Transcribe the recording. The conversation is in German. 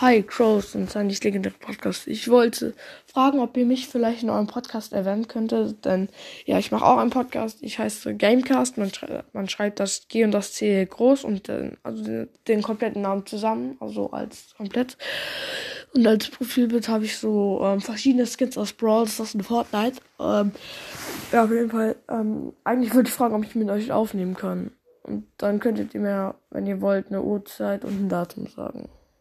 Hi, Crows und sein nicht legendäre Podcast. Ich wollte fragen, ob ihr mich vielleicht in eurem Podcast erwähnen könntet, denn ja, ich mache auch einen Podcast. Ich heiße Gamecast. Man, schrei man schreibt das G und das C groß und den, also den, den kompletten Namen zusammen, also als komplett. Und als Profilbild habe ich so ähm, verschiedene Skins aus Brawl ist ein Fortnite. Ähm, ja, auf jeden Fall. Ähm, eigentlich würde ich fragen, ob ich mit euch aufnehmen kann. Und dann könntet ihr mir, wenn ihr wollt, eine Uhrzeit und ein Datum sagen.